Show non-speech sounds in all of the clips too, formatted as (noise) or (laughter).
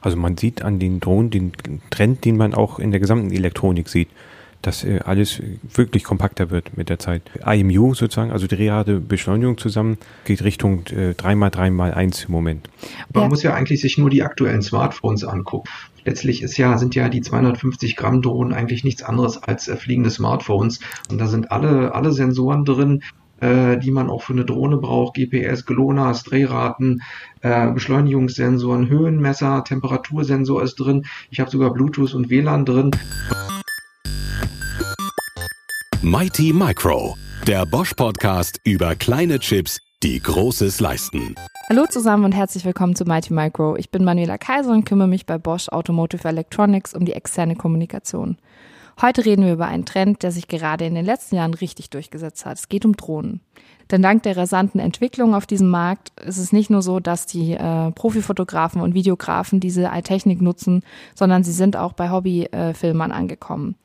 Also man sieht an den Drohnen den Trend, den man auch in der gesamten Elektronik sieht, dass äh, alles wirklich kompakter wird mit der Zeit. IMU sozusagen, also die reale Beschleunigung zusammen, geht Richtung äh, 3x3x1 im Moment. Man ja. muss ja eigentlich sich nur die aktuellen Smartphones angucken. Letztlich ist ja, sind ja die 250 Gramm Drohnen eigentlich nichts anderes als äh, fliegende Smartphones. Und da sind alle, alle Sensoren drin, äh, die man auch für eine Drohne braucht. GPS, GLONASS, Drehraten, äh, Beschleunigungssensoren, Höhenmesser, Temperatursensor ist drin. Ich habe sogar Bluetooth und WLAN drin. Mighty Micro, der Bosch Podcast über kleine Chips, die Großes leisten. Hallo zusammen und herzlich willkommen zu Mighty Micro. Ich bin Manuela Kaiser und kümmere mich bei Bosch Automotive Electronics um die externe Kommunikation. Heute reden wir über einen Trend, der sich gerade in den letzten Jahren richtig durchgesetzt hat. Es geht um Drohnen. Denn dank der rasanten Entwicklung auf diesem Markt ist es nicht nur so, dass die äh, Profifotografen und Videografen diese Technik nutzen, sondern sie sind auch bei Hobbyfilmern angekommen.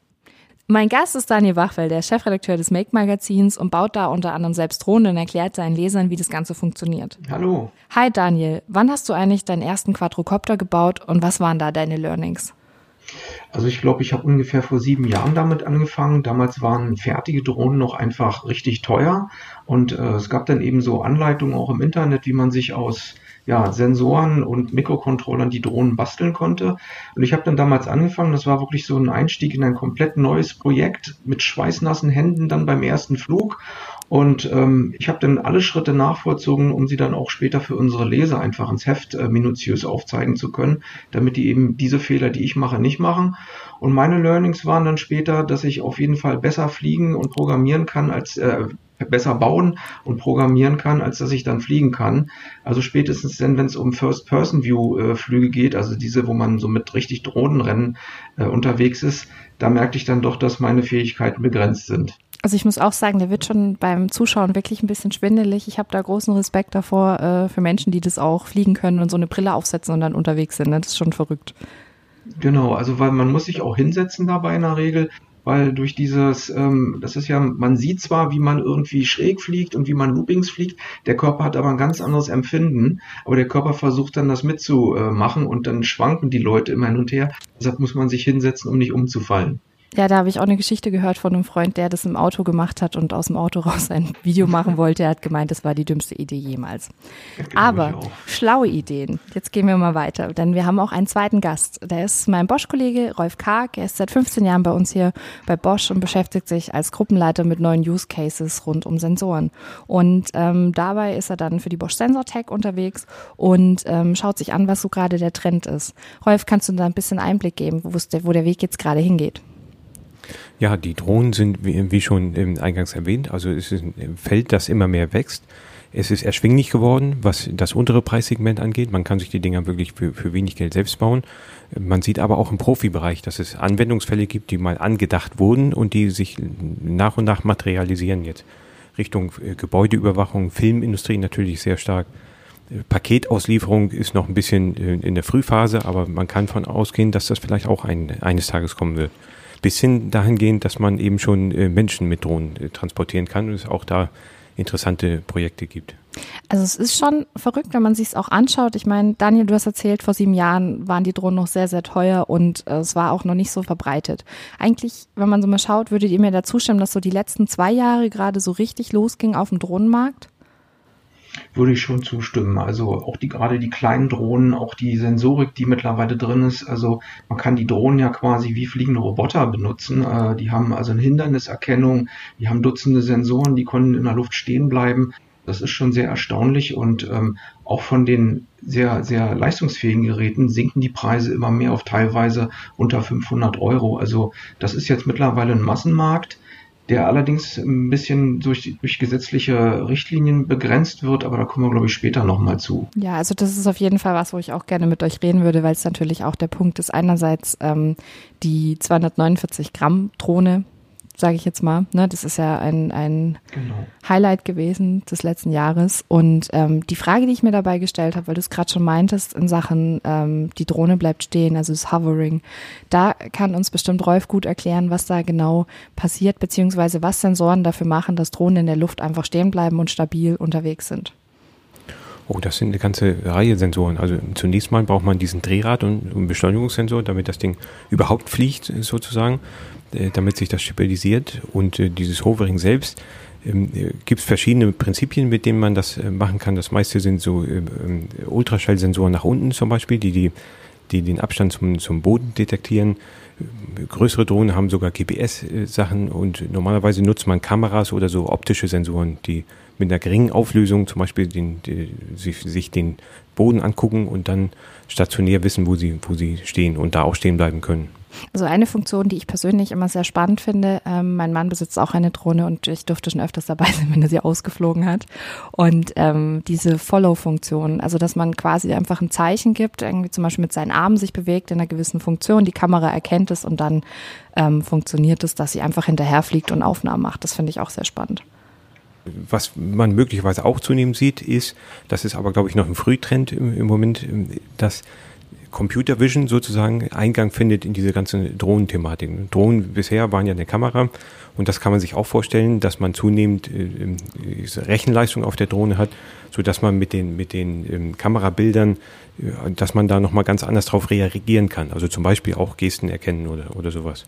Mein Gast ist Daniel Wachwell, der Chefredakteur des Make Magazins und baut da unter anderem selbst Drohnen und erklärt seinen Lesern, wie das Ganze funktioniert. Hallo. Hi Daniel, wann hast du eigentlich deinen ersten Quadrocopter gebaut und was waren da deine Learnings? Also ich glaube, ich habe ungefähr vor sieben Jahren damit angefangen. Damals waren fertige Drohnen noch einfach richtig teuer und äh, es gab dann eben so Anleitungen auch im Internet, wie man sich aus ja, Sensoren und Mikrocontrollern die Drohnen basteln konnte. Und ich habe dann damals angefangen, das war wirklich so ein Einstieg in ein komplett neues Projekt mit schweißnassen Händen dann beim ersten Flug. Und ähm, ich habe dann alle Schritte nachvollzogen, um sie dann auch später für unsere Leser einfach ins Heft äh, minutiös aufzeigen zu können, damit die eben diese Fehler, die ich mache, nicht machen. Und meine Learnings waren dann später, dass ich auf jeden Fall besser fliegen und programmieren kann als äh, besser bauen und programmieren kann, als dass ich dann fliegen kann. Also spätestens dann, wenn es um First-Person-View-Flüge geht, also diese, wo man so mit richtig Drohnenrennen äh, unterwegs ist, da merkte ich dann doch, dass meine Fähigkeiten begrenzt sind. Also ich muss auch sagen, der wird schon beim Zuschauen wirklich ein bisschen schwindelig. Ich habe da großen Respekt davor äh, für Menschen, die das auch fliegen können und so eine Brille aufsetzen und dann unterwegs sind. Das ist schon verrückt. Genau, also weil man muss sich auch hinsetzen dabei in der Regel weil durch dieses, ähm, das ist ja, man sieht zwar, wie man irgendwie schräg fliegt und wie man Loopings fliegt, der Körper hat aber ein ganz anderes Empfinden, aber der Körper versucht dann das mitzumachen und dann schwanken die Leute immer hin und her. Deshalb muss man sich hinsetzen, um nicht umzufallen. Ja, da habe ich auch eine Geschichte gehört von einem Freund, der das im Auto gemacht hat und aus dem Auto (laughs) raus ein Video machen wollte. Er hat gemeint, das war die dümmste Idee jemals. Aber schlaue Ideen. Jetzt gehen wir mal weiter, denn wir haben auch einen zweiten Gast. Der ist mein Bosch-Kollege Rolf Karg. Er ist seit 15 Jahren bei uns hier bei Bosch und beschäftigt sich als Gruppenleiter mit neuen Use Cases rund um Sensoren. Und ähm, dabei ist er dann für die Bosch Sensor Tech unterwegs und ähm, schaut sich an, was so gerade der Trend ist. Rolf, kannst du da ein bisschen Einblick geben, wo der Weg jetzt gerade hingeht? Ja, die Drohnen sind, wie, schon eingangs erwähnt, also es ist ein Feld, das immer mehr wächst. Es ist erschwinglich geworden, was das untere Preissegment angeht. Man kann sich die Dinger wirklich für, für wenig Geld selbst bauen. Man sieht aber auch im Profibereich, dass es Anwendungsfälle gibt, die mal angedacht wurden und die sich nach und nach materialisieren jetzt. Richtung äh, Gebäudeüberwachung, Filmindustrie natürlich sehr stark. Äh, Paketauslieferung ist noch ein bisschen äh, in der Frühphase, aber man kann von ausgehen, dass das vielleicht auch ein, eines Tages kommen wird bis hin dahingehend, dass man eben schon äh, Menschen mit Drohnen äh, transportieren kann und es auch da interessante Projekte gibt. Also es ist schon verrückt, wenn man sich es auch anschaut. Ich meine, Daniel, du hast erzählt, vor sieben Jahren waren die Drohnen noch sehr, sehr teuer und äh, es war auch noch nicht so verbreitet. Eigentlich, wenn man so mal schaut, würdet ihr mir da zustimmen, dass so die letzten zwei Jahre gerade so richtig losging auf dem Drohnenmarkt? Würde ich schon zustimmen. Also auch die gerade die kleinen Drohnen, auch die Sensorik, die mittlerweile drin ist. Also man kann die Drohnen ja quasi wie fliegende Roboter benutzen. Äh, die haben also eine Hinderniserkennung, die haben Dutzende Sensoren, die können in der Luft stehen bleiben. Das ist schon sehr erstaunlich und ähm, auch von den sehr, sehr leistungsfähigen Geräten sinken die Preise immer mehr auf teilweise unter 500 Euro. Also das ist jetzt mittlerweile ein Massenmarkt der allerdings ein bisschen durch, durch gesetzliche Richtlinien begrenzt wird, aber da kommen wir, glaube ich, später nochmal zu. Ja, also das ist auf jeden Fall was, wo ich auch gerne mit euch reden würde, weil es natürlich auch der Punkt ist, einerseits ähm, die 249 Gramm Drohne, sage ich jetzt mal. Ne? Das ist ja ein, ein genau. Highlight gewesen des letzten Jahres. Und ähm, die Frage, die ich mir dabei gestellt habe, weil du es gerade schon meintest, in Sachen ähm, die Drohne bleibt stehen, also das Hovering, da kann uns bestimmt Rolf gut erklären, was da genau passiert, beziehungsweise was Sensoren dafür machen, dass Drohnen in der Luft einfach stehen bleiben und stabil unterwegs sind. Oh, das sind eine ganze Reihe Sensoren. Also zunächst mal braucht man diesen Drehrad und einen Beschleunigungssensor, damit das Ding überhaupt fliegt sozusagen, damit sich das stabilisiert. Und äh, dieses Hovering selbst ähm, gibt es verschiedene Prinzipien, mit denen man das äh, machen kann. Das meiste sind so ähm, Ultraschallsensoren nach unten zum Beispiel, die, die, die den Abstand zum, zum Boden detektieren. Größere Drohnen haben sogar GPS-Sachen und normalerweise nutzt man Kameras oder so optische Sensoren, die mit einer geringen Auflösung zum Beispiel den, die, sich, sich den Boden angucken und dann stationär wissen, wo sie, wo sie stehen und da auch stehen bleiben können. Also eine Funktion, die ich persönlich immer sehr spannend finde, ähm, mein Mann besitzt auch eine Drohne und ich durfte schon öfters dabei (laughs) sein, wenn er sie ausgeflogen hat. Und ähm, diese Follow-Funktion, also dass man quasi einfach ein Zeichen gibt, irgendwie zum Beispiel mit seinen Armen sich bewegt in einer gewissen Funktion, die Kamera erkennt es und dann ähm, funktioniert es, dass sie einfach hinterherfliegt und Aufnahmen macht. Das finde ich auch sehr spannend. Was man möglicherweise auch zunehmend sieht, ist, das ist aber, glaube ich, noch ein Frühtrend im, im Moment, dass Computer Vision sozusagen Eingang findet in diese ganzen Drohnenthematiken. Drohnen bisher waren ja eine Kamera und das kann man sich auch vorstellen, dass man zunehmend äh, Rechenleistung auf der Drohne hat, so dass man mit den mit den ähm, Kamerabildern, äh, dass man da noch mal ganz anders drauf reagieren kann. Also zum Beispiel auch Gesten erkennen oder oder sowas.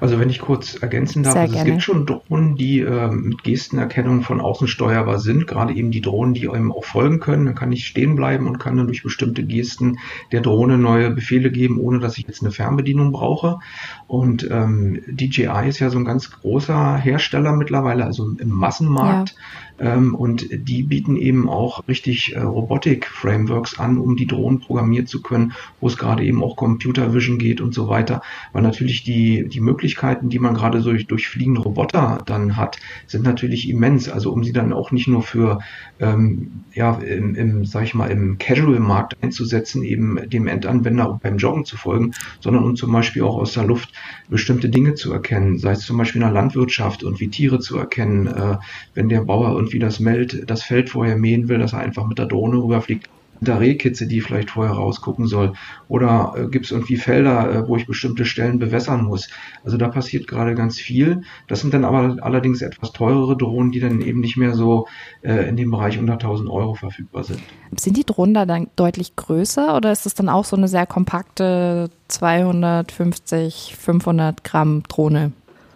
Also wenn ich kurz ergänzen darf, also es gibt schon Drohnen, die äh, mit Gestenerkennung von außen steuerbar sind, gerade eben die Drohnen, die einem auch folgen können. Dann kann ich stehen bleiben und kann dann durch bestimmte Gesten der Drohne neue Befehle geben, ohne dass ich jetzt eine Fernbedienung brauche. Und ähm, DJI ist ja so ein ganz großer Hersteller mittlerweile, also im Massenmarkt. Ja. Ähm, und die bieten eben auch richtig äh, Robotik-Frameworks an, um die Drohnen programmieren zu können, wo es gerade eben auch Computer Vision geht und so weiter. Weil natürlich die, die Möglichkeiten, die man gerade durch, durch fliegende Roboter dann hat, sind natürlich immens. Also um sie dann auch nicht nur für, ähm, ja, im, im, sag ich mal, im Casual-Markt einzusetzen, eben dem Endanwender beim Joggen zu folgen, sondern um zum Beispiel auch aus der Luft bestimmte Dinge zu erkennen, sei es zum Beispiel in der Landwirtschaft und wie Tiere zu erkennen, äh, wenn der Bauer irgendwie das, Meld, das Feld vorher mähen will, dass er einfach mit der Drohne rüberfliegt der Rehkitze, die vielleicht vorher rausgucken soll? Oder äh, gibt es irgendwie Felder, äh, wo ich bestimmte Stellen bewässern muss? Also da passiert gerade ganz viel. Das sind dann aber allerdings etwas teurere Drohnen, die dann eben nicht mehr so äh, in dem Bereich unter 1000 Euro verfügbar sind. Sind die Drohnen da dann deutlich größer oder ist das dann auch so eine sehr kompakte 250, 500 Gramm Drohne?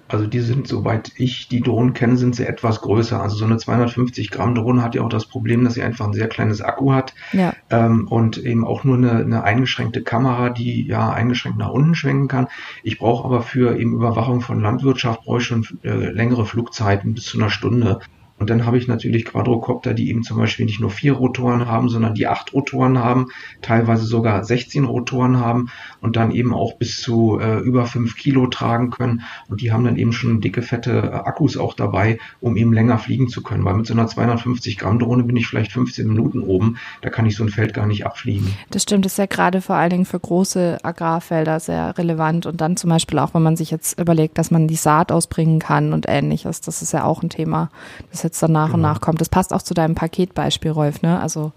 Also die sind, soweit ich die Drohnen kenne, sind sie etwas größer. Also so eine 250 Gramm Drohne hat ja auch das Problem, dass sie einfach ein sehr kleines Akku hat ja. ähm, und eben auch nur eine, eine eingeschränkte Kamera, die ja eingeschränkt nach unten schwenken kann. Ich brauche aber für eben Überwachung von Landwirtschaft brauche ich schon äh, längere Flugzeiten bis zu einer Stunde. Und dann habe ich natürlich Quadrocopter, die eben zum Beispiel nicht nur vier Rotoren haben, sondern die acht Rotoren haben, teilweise sogar 16 Rotoren haben und dann eben auch bis zu äh, über fünf Kilo tragen können. Und die haben dann eben schon dicke, fette äh, Akkus auch dabei, um eben länger fliegen zu können. Weil mit so einer 250 Gramm Drohne bin ich vielleicht 15 Minuten oben. Da kann ich so ein Feld gar nicht abfliegen. Das stimmt, das ist ja gerade vor allen Dingen für große Agrarfelder sehr relevant. Und dann zum Beispiel auch, wenn man sich jetzt überlegt, dass man die Saat ausbringen kann und ähnliches. Das ist ja auch ein Thema. Das jetzt dann nach genau. und nach kommt. Das passt auch zu deinem Paketbeispiel, Rolf, ne? Also,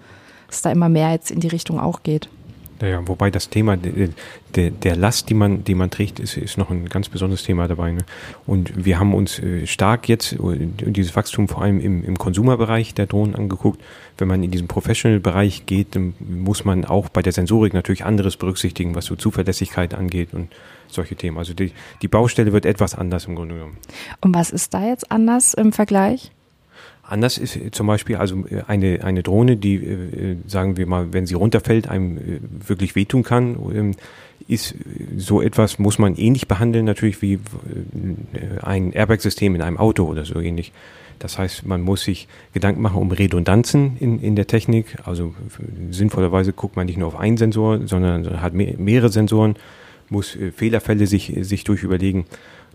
dass da immer mehr jetzt in die Richtung auch geht. Naja, wobei das Thema der, der Last, die man, die man trägt, ist, ist noch ein ganz besonderes Thema dabei. Ne? Und wir haben uns äh, stark jetzt äh, dieses Wachstum vor allem im, im Konsumerbereich der Drohnen angeguckt. Wenn man in diesen Professional-Bereich geht, dann muss man auch bei der Sensorik natürlich anderes berücksichtigen, was so Zuverlässigkeit angeht und solche Themen. Also die, die Baustelle wird etwas anders im Grunde genommen. Und was ist da jetzt anders im Vergleich? Anders ist zum Beispiel also äh, eine, eine Drohne, die, äh, sagen wir mal, wenn sie runterfällt, einem äh, wirklich wehtun kann, ähm, ist so etwas, muss man ähnlich behandeln natürlich wie ein Airbag-System in einem Auto oder so ähnlich. Das heißt, man muss sich Gedanken machen um Redundanzen in, in der Technik. Also sinnvollerweise guckt man nicht nur auf einen Sensor, sondern hat mehrere Sensoren, muss Fehlerfälle sich, sich durchüberlegen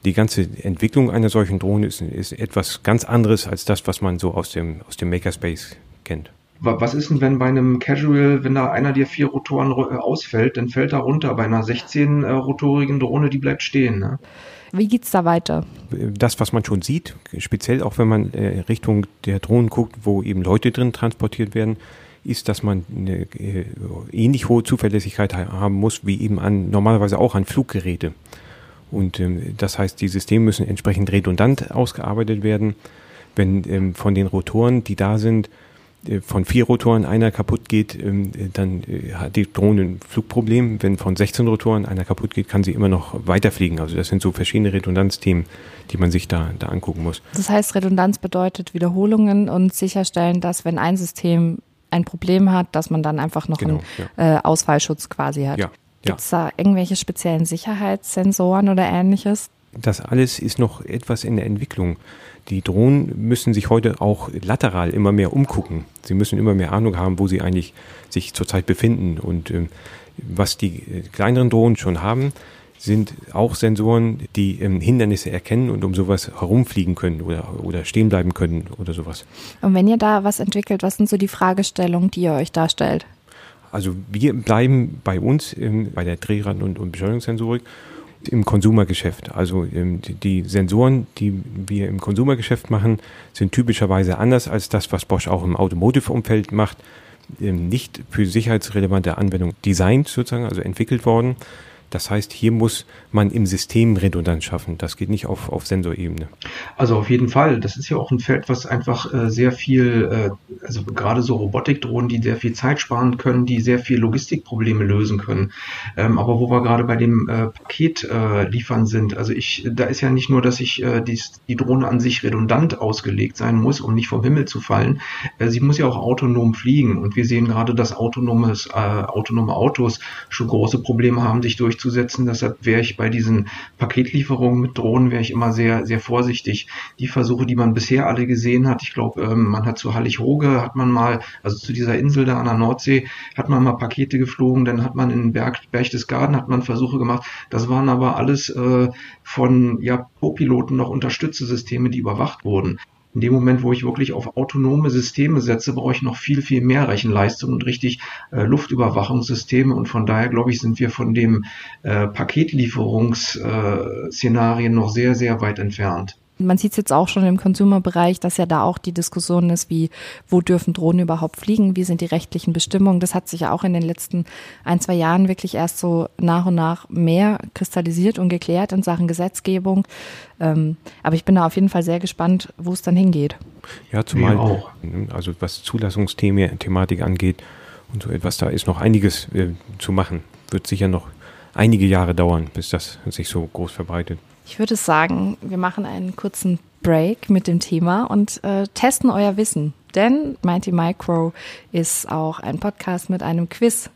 die ganze Entwicklung einer solchen Drohne ist, ist etwas ganz anderes als das, was man so aus dem, aus dem Makerspace kennt. Was ist denn, wenn bei einem Casual, wenn da einer der vier Rotoren äh, ausfällt, dann fällt er runter. Bei einer 16-rotorigen Drohne, die bleibt stehen. Ne? Wie geht's da weiter? Das, was man schon sieht, speziell auch wenn man äh, Richtung der Drohnen guckt, wo eben Leute drin transportiert werden, ist, dass man eine äh, ähnlich hohe Zuverlässigkeit haben muss, wie eben an normalerweise auch an Fluggeräte. Und ähm, das heißt, die Systeme müssen entsprechend redundant ausgearbeitet werden. Wenn ähm, von den Rotoren, die da sind, äh, von vier Rotoren einer kaputt geht, ähm, dann äh, hat die Drohne ein Flugproblem. Wenn von 16 Rotoren einer kaputt geht, kann sie immer noch weiterfliegen. Also das sind so verschiedene Redundanzthemen, die man sich da, da angucken muss. Das heißt, Redundanz bedeutet Wiederholungen und sicherstellen, dass wenn ein System ein Problem hat, dass man dann einfach noch genau, einen ja. äh, Ausfallschutz quasi hat. Ja, Gibt es da irgendwelche speziellen Sicherheitssensoren oder ähnliches? Das alles ist noch etwas in der Entwicklung. Die Drohnen müssen sich heute auch lateral immer mehr umgucken. Sie müssen immer mehr Ahnung haben, wo sie eigentlich sich zurzeit befinden. Und ähm, was die äh, kleineren Drohnen schon haben, sind auch Sensoren, die ähm, Hindernisse erkennen und um sowas herumfliegen können oder, oder stehen bleiben können oder sowas. Und wenn ihr da was entwickelt, was sind so die Fragestellungen, die ihr euch darstellt? Also wir bleiben bei uns ähm, bei der Drehrad- und, und Beschleunigungssensorik im Konsumergeschäft. Also ähm, die Sensoren, die wir im Konsumergeschäft machen, sind typischerweise anders als das, was Bosch auch im Automotive-Umfeld macht. Ähm, nicht für sicherheitsrelevante Anwendung designt sozusagen, also entwickelt worden, das heißt, hier muss man im System Redundanz schaffen. Das geht nicht auf, auf Sensorebene. Also auf jeden Fall. Das ist ja auch ein Feld, was einfach äh, sehr viel, äh, also gerade so Robotikdrohnen, die sehr viel Zeit sparen können, die sehr viel Logistikprobleme lösen können. Ähm, aber wo wir gerade bei dem äh, Paket äh, liefern sind, also ich, da ist ja nicht nur, dass ich äh, die, die Drohne an sich redundant ausgelegt sein muss, um nicht vom Himmel zu fallen. Äh, sie muss ja auch autonom fliegen. Und wir sehen gerade, dass autonomes, autonome Autos schon große Probleme haben, sich durch durchzusetzen. Deshalb wäre ich bei diesen Paketlieferungen mit Drohnen wäre ich immer sehr, sehr vorsichtig. Die Versuche, die man bisher alle gesehen hat, ich glaube, ähm, man hat zu Hallig-Hoge, hat man mal, also zu dieser Insel da an der Nordsee, hat man mal Pakete geflogen, dann hat man in Berg, Berchtesgaden hat man Versuche gemacht. Das waren aber alles äh, von ja, Co-Piloten noch unterstützte Systeme, die überwacht wurden in dem Moment, wo ich wirklich auf autonome Systeme setze, brauche ich noch viel, viel mehr Rechenleistung und richtig äh, Luftüberwachungssysteme. Und von daher, glaube ich, sind wir von dem äh, Paketlieferungsszenarien noch sehr, sehr weit entfernt. Man sieht es jetzt auch schon im Consumer-Bereich, dass ja da auch die Diskussion ist, wie, wo dürfen Drohnen überhaupt fliegen, wie sind die rechtlichen Bestimmungen. Das hat sich ja auch in den letzten ein, zwei Jahren wirklich erst so nach und nach mehr kristallisiert und geklärt in Sachen Gesetzgebung. Ähm, aber ich bin da auf jeden Fall sehr gespannt, wo es dann hingeht. Ja, zumal auch. Also was Zulassungsthematik angeht und so etwas, da ist noch einiges äh, zu machen. Wird sicher noch einige Jahre dauern, bis das sich so groß verbreitet. Ich würde sagen, wir machen einen kurzen Break mit dem Thema und äh, testen euer Wissen. Denn Mighty Micro ist auch ein Podcast mit einem Quiz.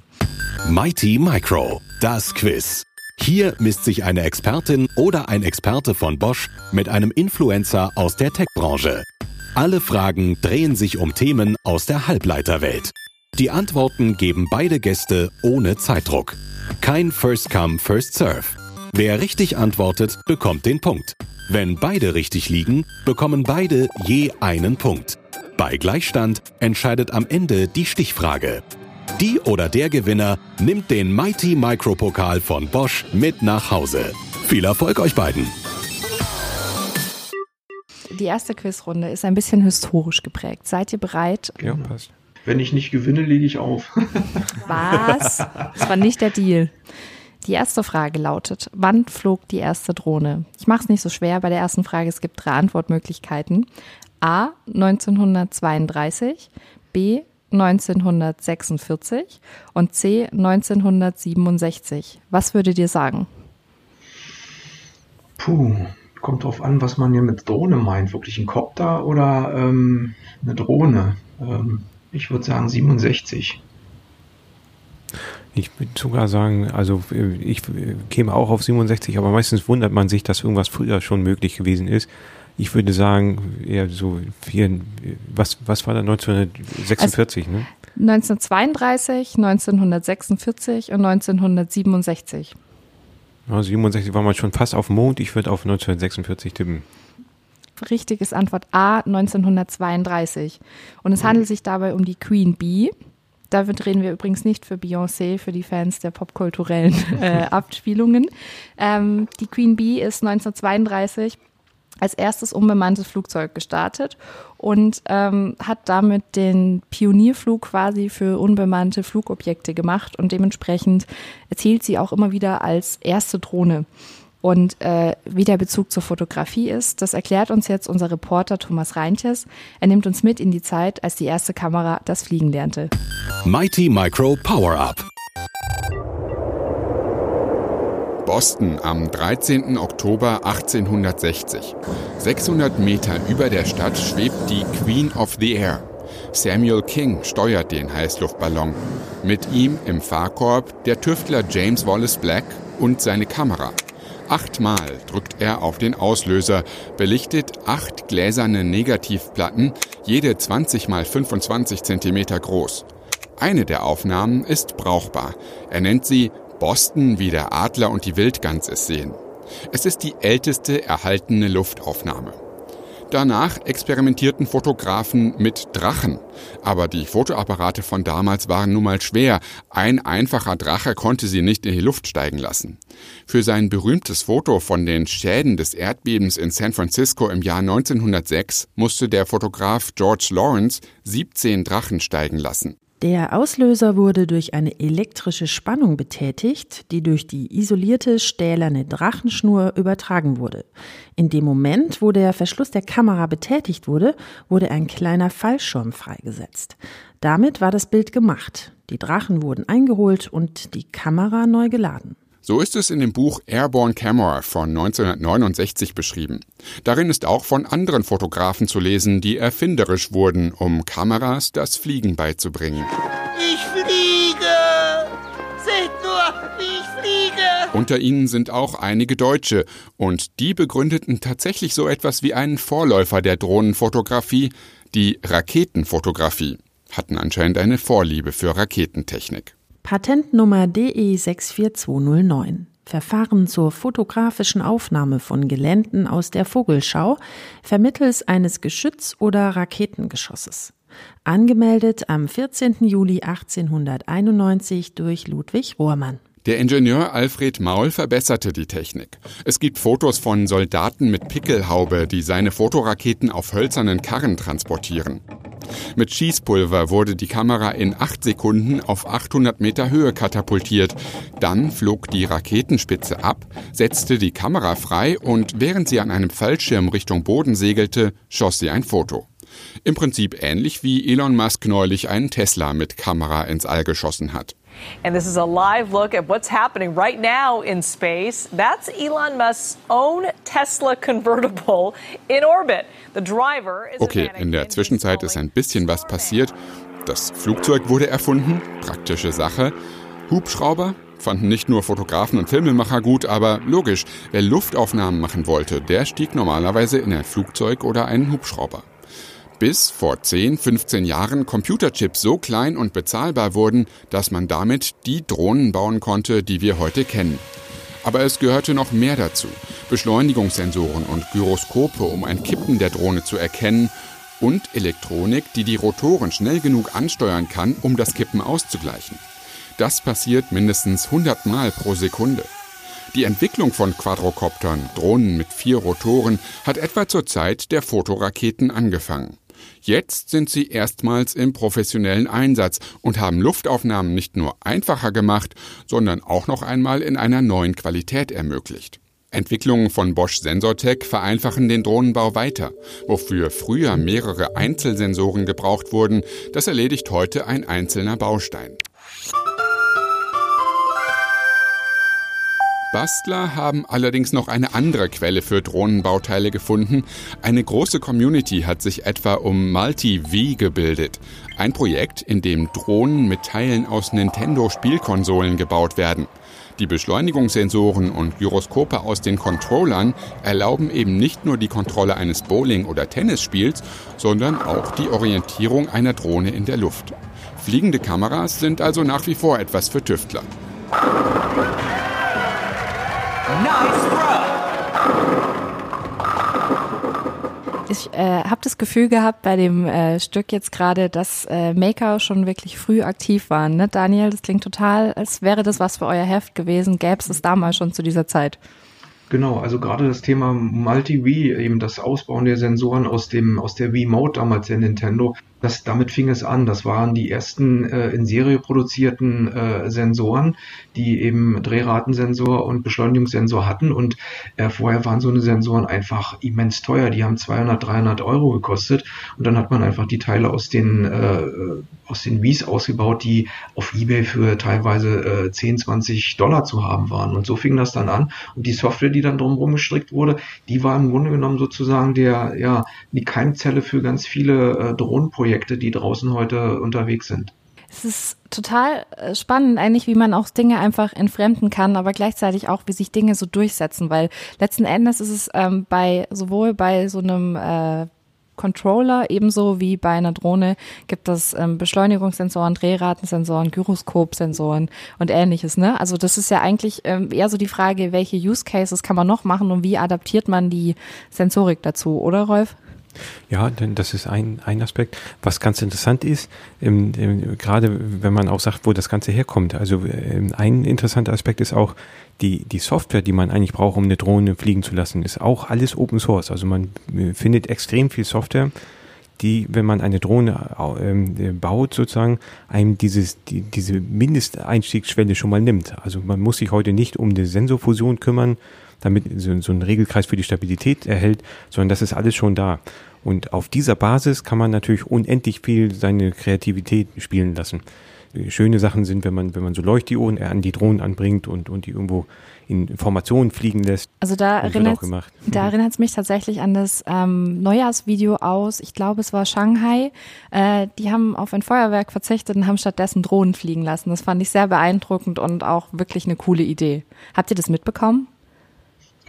Mighty Micro, das Quiz. Hier misst sich eine Expertin oder ein Experte von Bosch mit einem Influencer aus der Tech-Branche. Alle Fragen drehen sich um Themen aus der Halbleiterwelt. Die Antworten geben beide Gäste ohne Zeitdruck. Kein First Come, First Serve. Wer richtig antwortet, bekommt den Punkt. Wenn beide richtig liegen, bekommen beide je einen Punkt. Bei Gleichstand entscheidet am Ende die Stichfrage. Die oder der Gewinner nimmt den Mighty Micro Pokal von Bosch mit nach Hause. Viel Erfolg euch beiden! Die erste Quizrunde ist ein bisschen historisch geprägt. Seid ihr bereit? Ja, passt. Wenn ich nicht gewinne, lege ich auf. (laughs) Was? Das war nicht der Deal. Die erste Frage lautet, wann flog die erste Drohne? Ich mache es nicht so schwer bei der ersten Frage, es gibt drei Antwortmöglichkeiten. A 1932, B 1946 und C 1967. Was würdet ihr sagen? Puh, kommt drauf an, was man hier mit Drohne meint. Wirklich ein Kopter oder ähm, eine Drohne? Ähm, ich würde sagen 67. Ich würde sogar sagen, also äh, ich äh, käme auch auf 67, aber meistens wundert man sich, dass irgendwas früher schon möglich gewesen ist. Ich würde sagen, eher so, vier, was, was war da 1946, also, ne? 1932, 1946 und 1967. Ja, 67 war man schon fast auf dem Mond. Ich würde auf 1946 tippen. Richtiges Antwort A, 1932. Und es handelt sich dabei um die Queen Bee. Damit reden wir übrigens nicht für Beyoncé, für die Fans der popkulturellen (laughs) äh, Abspielungen. Ähm, die Queen Bee ist 1932 als erstes unbemanntes Flugzeug gestartet und ähm, hat damit den Pionierflug quasi für unbemannte Flugobjekte gemacht und dementsprechend erzählt sie auch immer wieder als erste Drohne. Und äh, wie der Bezug zur Fotografie ist, das erklärt uns jetzt unser Reporter Thomas Reintjes. Er nimmt uns mit in die Zeit, als die erste Kamera das Fliegen lernte. Mighty Micro Power Up. Boston am 13. Oktober 1860. 600 Meter über der Stadt schwebt die Queen of the Air. Samuel King steuert den Heißluftballon. Mit ihm im Fahrkorb der Tüftler James Wallace Black und seine Kamera. Achtmal drückt er auf den Auslöser, belichtet acht gläserne Negativplatten, jede 20 mal 25 Zentimeter groß. Eine der Aufnahmen ist brauchbar. Er nennt sie Boston, wie der Adler und die Wildgans es sehen. Es ist die älteste erhaltene Luftaufnahme. Danach experimentierten Fotografen mit Drachen. Aber die Fotoapparate von damals waren nun mal schwer. Ein einfacher Drache konnte sie nicht in die Luft steigen lassen. Für sein berühmtes Foto von den Schäden des Erdbebens in San Francisco im Jahr 1906 musste der Fotograf George Lawrence 17 Drachen steigen lassen. Der Auslöser wurde durch eine elektrische Spannung betätigt, die durch die isolierte stählerne Drachenschnur übertragen wurde. In dem Moment, wo der Verschluss der Kamera betätigt wurde, wurde ein kleiner Fallschirm freigesetzt. Damit war das Bild gemacht. Die Drachen wurden eingeholt und die Kamera neu geladen. So ist es in dem Buch Airborne Camera von 1969 beschrieben. Darin ist auch von anderen Fotografen zu lesen, die erfinderisch wurden, um Kameras das Fliegen beizubringen. Ich fliege! Seht nur, wie ich fliege! Unter ihnen sind auch einige Deutsche, und die begründeten tatsächlich so etwas wie einen Vorläufer der Drohnenfotografie, die Raketenfotografie, hatten anscheinend eine Vorliebe für Raketentechnik. Patentnummer DE 64209. Verfahren zur fotografischen Aufnahme von Geländen aus der Vogelschau vermittels eines Geschütz- oder Raketengeschosses. Angemeldet am 14. Juli 1891 durch Ludwig Rohrmann. Der Ingenieur Alfred Maul verbesserte die Technik. Es gibt Fotos von Soldaten mit Pickelhaube, die seine Fotoraketen auf hölzernen Karren transportieren. Mit Schießpulver wurde die Kamera in acht Sekunden auf 800 Meter Höhe katapultiert. Dann flog die Raketenspitze ab, setzte die Kamera frei und während sie an einem Fallschirm Richtung Boden segelte, schoss sie ein Foto. Im Prinzip ähnlich wie Elon Musk neulich einen Tesla mit Kamera ins All geschossen hat. And this is a live look at what's happening right now in space. That's Elon Musk's own Tesla convertible in orbit. The driver is Okay, in der Zwischenzeit ist ein bisschen was passiert. Das Flugzeug wurde erfunden, praktische Sache. Hubschrauber fanden nicht nur Fotografen und Filmemacher gut, aber logisch, wer Luftaufnahmen machen wollte, der stieg normalerweise in ein Flugzeug oder einen Hubschrauber bis vor 10, 15 Jahren Computerchips so klein und bezahlbar wurden, dass man damit die Drohnen bauen konnte, die wir heute kennen. Aber es gehörte noch mehr dazu. Beschleunigungssensoren und Gyroskope, um ein Kippen der Drohne zu erkennen und Elektronik, die die Rotoren schnell genug ansteuern kann, um das Kippen auszugleichen. Das passiert mindestens 100 Mal pro Sekunde. Die Entwicklung von Quadrocoptern, Drohnen mit vier Rotoren, hat etwa zur Zeit der Fotoraketen angefangen. Jetzt sind sie erstmals im professionellen Einsatz und haben Luftaufnahmen nicht nur einfacher gemacht, sondern auch noch einmal in einer neuen Qualität ermöglicht. Entwicklungen von Bosch Sensortech vereinfachen den Drohnenbau weiter. Wofür früher mehrere Einzelsensoren gebraucht wurden, das erledigt heute ein einzelner Baustein. Bastler haben allerdings noch eine andere Quelle für Drohnenbauteile gefunden. Eine große Community hat sich etwa um Multi-V gebildet. Ein Projekt, in dem Drohnen mit Teilen aus Nintendo-Spielkonsolen gebaut werden. Die Beschleunigungssensoren und Gyroskope aus den Controllern erlauben eben nicht nur die Kontrolle eines Bowling- oder Tennisspiels, sondern auch die Orientierung einer Drohne in der Luft. Fliegende Kameras sind also nach wie vor etwas für Tüftler. Nice Ich äh, habe das Gefühl gehabt bei dem äh, Stück jetzt gerade, dass äh, Maker schon wirklich früh aktiv waren. Ne? Daniel, das klingt total, als wäre das was für euer Heft gewesen. Gäbe es es damals schon zu dieser Zeit? Genau, also gerade das Thema Multi-V, eben das Ausbauen der Sensoren aus dem aus der Wii-Mode damals der Nintendo, Das, damit fing es an. Das waren die ersten äh, in Serie produzierten äh, Sensoren, die eben Drehratensensor und Beschleunigungssensor hatten. Und äh, vorher waren so eine Sensoren einfach immens teuer. Die haben 200, 300 Euro gekostet. Und dann hat man einfach die Teile aus den, äh, aus den Wies ausgebaut, die auf Ebay für teilweise äh, 10, 20 Dollar zu haben waren. Und so fing das dann an. Und die Software, die dann drumherum gestrickt wurde, die war im Grunde genommen sozusagen der, ja, die Keimzelle für ganz viele äh, Drohnenprojekte Projekte, die draußen heute unterwegs sind. Es ist total äh, spannend eigentlich, wie man auch Dinge einfach entfremden kann, aber gleichzeitig auch, wie sich Dinge so durchsetzen, weil letzten Endes ist es ähm, bei sowohl bei so einem äh, Controller ebenso wie bei einer Drohne gibt es ähm, Beschleunigungssensoren, Drehratensensoren, Gyroskopsensoren und ähnliches. Ne? Also das ist ja eigentlich ähm, eher so die Frage, welche Use Cases kann man noch machen und wie adaptiert man die Sensorik dazu, oder Rolf? Ja, denn das ist ein, ein Aspekt. Was ganz interessant ist, ähm, ähm, gerade wenn man auch sagt, wo das Ganze herkommt. Also ähm, ein interessanter Aspekt ist auch, die, die Software, die man eigentlich braucht, um eine Drohne fliegen zu lassen, ist auch alles Open Source. Also man äh, findet extrem viel Software, die, wenn man eine Drohne äh, baut, sozusagen, einem dieses, die, diese Mindesteinstiegsschwelle schon mal nimmt. Also man muss sich heute nicht um die Sensorfusion kümmern, damit so, so ein Regelkreis für die Stabilität erhält, sondern das ist alles schon da. Und auf dieser Basis kann man natürlich unendlich viel seine Kreativität spielen lassen. Schöne Sachen sind, wenn man, wenn man so Leuchtdioden an die Drohnen anbringt und, und die irgendwo in Formationen fliegen lässt. Also da erinnert da erinnert es mich tatsächlich an das ähm, Neujahrsvideo aus, ich glaube es war Shanghai. Äh, die haben auf ein Feuerwerk verzichtet und haben stattdessen Drohnen fliegen lassen. Das fand ich sehr beeindruckend und auch wirklich eine coole Idee. Habt ihr das mitbekommen?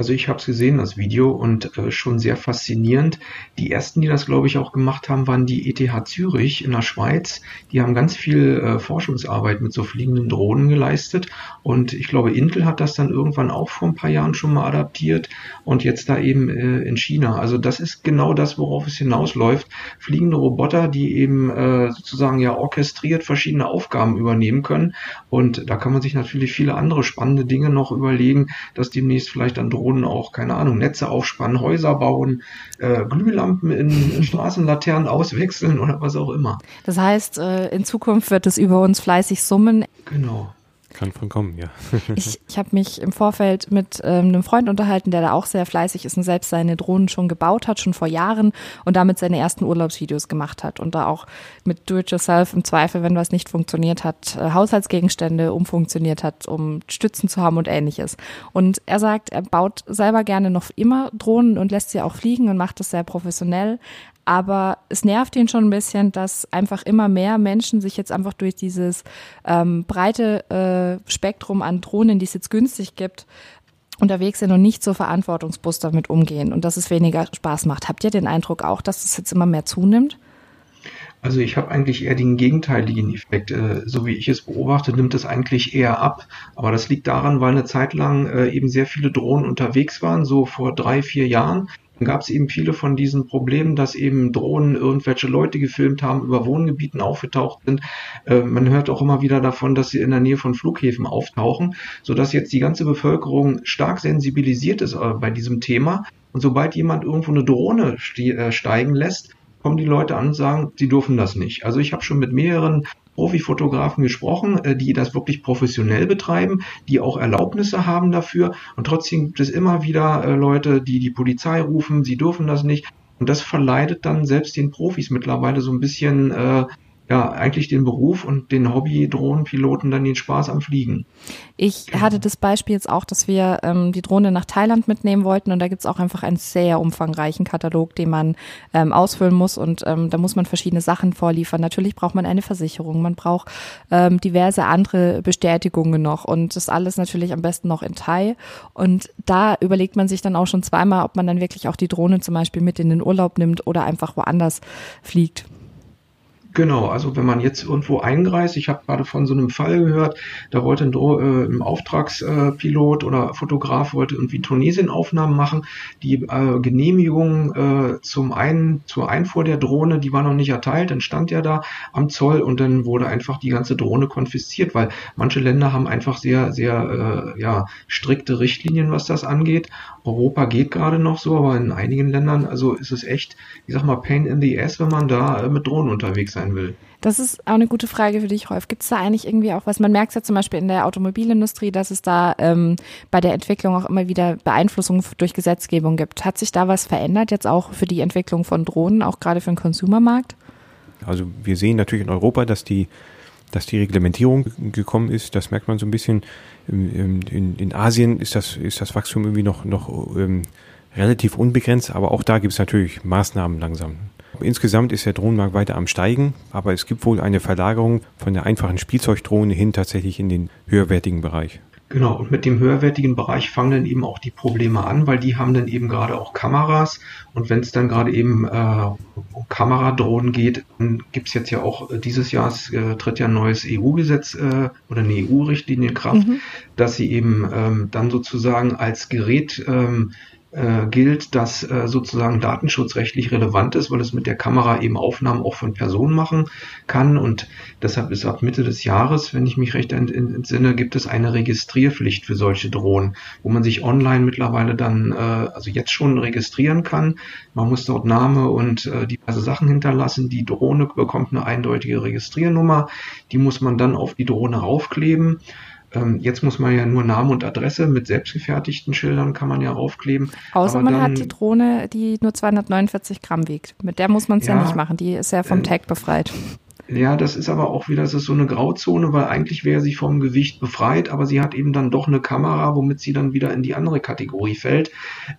Also ich habe es gesehen, das Video, und äh, schon sehr faszinierend. Die ersten, die das, glaube ich, auch gemacht haben, waren die ETH Zürich in der Schweiz. Die haben ganz viel äh, Forschungsarbeit mit so fliegenden Drohnen geleistet. Und ich glaube, Intel hat das dann irgendwann auch vor ein paar Jahren schon mal adaptiert und jetzt da eben äh, in China. Also das ist genau das, worauf es hinausläuft. Fliegende Roboter, die eben äh, sozusagen ja orchestriert verschiedene Aufgaben übernehmen können. Und da kann man sich natürlich viele andere spannende Dinge noch überlegen, dass demnächst vielleicht dann Drohnen Drohnen auch, keine Ahnung, Netze aufspannen, Häuser bauen, äh, Glühlampen in (laughs) Straßenlaternen auswechseln oder was auch immer. Das heißt, äh, in Zukunft wird es über uns fleißig summen. Genau. Kann von kommen, ja. (laughs) ich ich habe mich im Vorfeld mit ähm, einem Freund unterhalten, der da auch sehr fleißig ist und selbst seine Drohnen schon gebaut hat, schon vor Jahren und damit seine ersten Urlaubsvideos gemacht hat und da auch mit Do-it-yourself im Zweifel, wenn was nicht funktioniert hat, äh, Haushaltsgegenstände umfunktioniert hat, um Stützen zu haben und ähnliches. Und er sagt, er baut selber gerne noch immer Drohnen und lässt sie auch fliegen und macht das sehr professionell, aber es nervt ihn schon ein bisschen, dass einfach immer mehr Menschen sich jetzt einfach durch dieses ähm, breite äh, Spektrum an Drohnen, die es jetzt günstig gibt, unterwegs sind und nicht so verantwortungsbewusst damit umgehen und dass es weniger Spaß macht. Habt ihr den Eindruck auch, dass es jetzt immer mehr zunimmt? Also ich habe eigentlich eher den gegenteiligen Effekt. Äh, so wie ich es beobachte, nimmt es eigentlich eher ab. Aber das liegt daran, weil eine Zeit lang äh, eben sehr viele Drohnen unterwegs waren, so vor drei, vier Jahren gab es eben viele von diesen Problemen, dass eben Drohnen irgendwelche Leute gefilmt haben, über Wohngebieten aufgetaucht sind. Äh, man hört auch immer wieder davon, dass sie in der Nähe von Flughäfen auftauchen, sodass jetzt die ganze Bevölkerung stark sensibilisiert ist äh, bei diesem Thema. Und sobald jemand irgendwo eine Drohne äh, steigen lässt, kommen die Leute an und sagen, sie dürfen das nicht. Also ich habe schon mit mehreren Profifotografen gesprochen, äh, die das wirklich professionell betreiben, die auch Erlaubnisse haben dafür. Und trotzdem gibt es immer wieder äh, Leute, die die Polizei rufen, sie dürfen das nicht. Und das verleidet dann selbst den Profis mittlerweile so ein bisschen äh, ja, eigentlich den Beruf und den Hobby-Drohnenpiloten dann den Spaß am Fliegen. Ich genau. hatte das Beispiel jetzt auch, dass wir ähm, die Drohne nach Thailand mitnehmen wollten und da gibt's auch einfach einen sehr umfangreichen Katalog, den man ähm, ausfüllen muss und ähm, da muss man verschiedene Sachen vorliefern. Natürlich braucht man eine Versicherung, man braucht ähm, diverse andere Bestätigungen noch und das alles natürlich am besten noch in Thai und da überlegt man sich dann auch schon zweimal, ob man dann wirklich auch die Drohne zum Beispiel mit in den Urlaub nimmt oder einfach woanders fliegt. Genau, also wenn man jetzt irgendwo einreist, ich habe gerade von so einem Fall gehört, da wollte ein, äh, ein Auftragspilot oder Fotograf wollte irgendwie Tunesien-Aufnahmen machen. Die äh, Genehmigung äh, zum einen zur Einfuhr der Drohne, die war noch nicht erteilt, dann stand er da am Zoll und dann wurde einfach die ganze Drohne konfisziert, weil manche Länder haben einfach sehr, sehr äh, ja, strikte Richtlinien, was das angeht. Europa geht gerade noch so, aber in einigen Ländern, also ist es echt, ich sag mal, Pain in the Ass, wenn man da äh, mit Drohnen unterwegs sein will. Das ist auch eine gute Frage für dich, Rolf. Gibt es da eigentlich irgendwie auch was? Man merkt ja zum Beispiel in der Automobilindustrie, dass es da ähm, bei der Entwicklung auch immer wieder Beeinflussung durch Gesetzgebung gibt. Hat sich da was verändert jetzt auch für die Entwicklung von Drohnen, auch gerade für den Konsumermarkt? Also wir sehen natürlich in Europa, dass die dass die Reglementierung gekommen ist. Das merkt man so ein bisschen. In, in, Asien ist das, ist das Wachstum irgendwie noch, noch ähm, relativ unbegrenzt, aber auch da gibt es natürlich Maßnahmen langsam. Insgesamt ist der Drohnenmarkt weiter am Steigen, aber es gibt wohl eine Verlagerung von der einfachen Spielzeugdrohne hin tatsächlich in den höherwertigen Bereich. Genau, und mit dem höherwertigen Bereich fangen dann eben auch die Probleme an, weil die haben dann eben gerade auch Kameras. Und wenn es dann gerade eben äh, um Kameradrohnen geht, dann gibt es jetzt ja auch äh, dieses Jahr äh, tritt ja ein neues EU-Gesetz äh, oder eine EU-Richtlinie in Kraft, mhm. dass sie eben ähm, dann sozusagen als Gerät ähm, äh, gilt, dass äh, sozusagen datenschutzrechtlich relevant ist, weil es mit der Kamera eben Aufnahmen auch von Personen machen kann. Und deshalb ist ab Mitte des Jahres, wenn ich mich recht entsinne, gibt es eine Registrierpflicht für solche Drohnen, wo man sich online mittlerweile dann, äh, also jetzt schon registrieren kann. Man muss dort Name und äh, diverse Sachen hinterlassen. Die Drohne bekommt eine eindeutige Registriernummer. Die muss man dann auf die Drohne raufkleben. Ähm, jetzt muss man ja nur Name und Adresse mit selbstgefertigten Schildern kann man ja aufkleben. Außer Aber man dann, hat die Drohne, die nur 249 Gramm wiegt. Mit der muss man es ja, ja, nicht machen. Die ist ja vom äh, Tag befreit. Ja, das ist aber auch wieder, das ist so eine Grauzone, weil eigentlich wäre sie vom Gewicht befreit, aber sie hat eben dann doch eine Kamera, womit sie dann wieder in die andere Kategorie fällt.